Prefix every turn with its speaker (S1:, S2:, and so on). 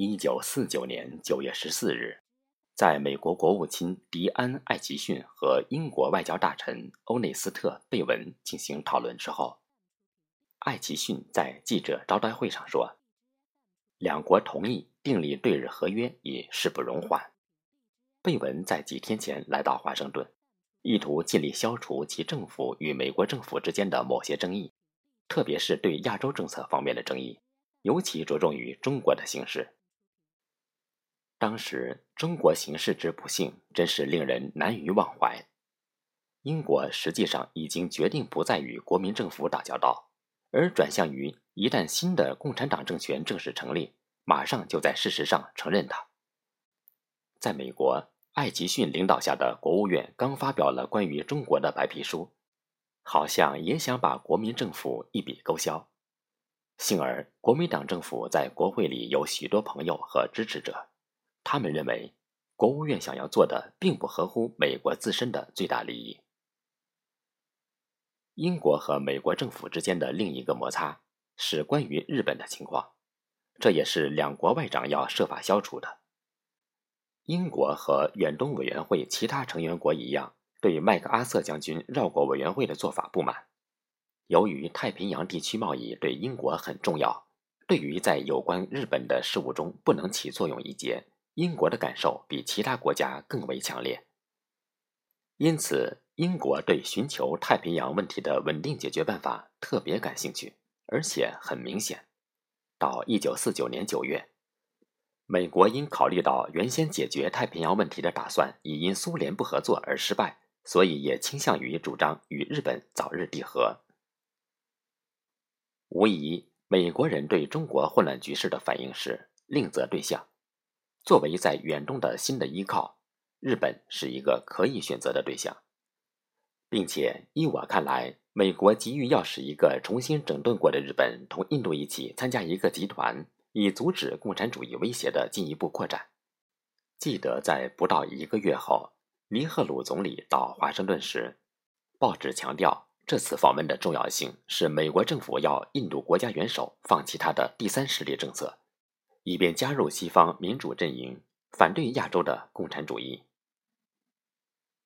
S1: 一九四九年九月十四日，在美国国务卿迪安·艾奇逊和英国外交大臣欧内斯特·贝文进行讨论之后，艾奇逊在记者招待会上说：“两国同意订立对日合约已势不容缓。”贝文在几天前来到华盛顿，意图尽力消除其政府与美国政府之间的某些争议，特别是对亚洲政策方面的争议，尤其着重于中国的形势。当时中国形势之不幸，真是令人难于忘怀。英国实际上已经决定不再与国民政府打交道，而转向于一旦新的共产党政权正式成立，马上就在事实上承认它。在美国，艾奇逊领导下的国务院刚发表了关于中国的白皮书，好像也想把国民政府一笔勾销。幸而国民党政府在国会里有许多朋友和支持者。他们认为，国务院想要做的并不合乎美国自身的最大利益。英国和美国政府之间的另一个摩擦是关于日本的情况，这也是两国外长要设法消除的。英国和远东委员会其他成员国一样，对麦克阿瑟将军绕过委员会的做法不满。由于太平洋地区贸易对英国很重要，对于在有关日本的事务中不能起作用一节。英国的感受比其他国家更为强烈，因此英国对寻求太平洋问题的稳定解决办法特别感兴趣，而且很明显。到一九四九年九月，美国因考虑到原先解决太平洋问题的打算已因苏联不合作而失败，所以也倾向于主张与日本早日缔和。无疑，美国人对中国混乱局势的反应是另择对象。作为在远东的新的依靠，日本是一个可以选择的对象，并且依我看来，美国急于要使一个重新整顿过的日本同印度一起参加一个集团，以阻止共产主义威胁的进一步扩展。记得在不到一个月后，尼赫鲁总理到华盛顿时，报纸强调这次访问的重要性是美国政府要印度国家元首放弃他的第三势力政策。以便加入西方民主阵营，反对亚洲的共产主义。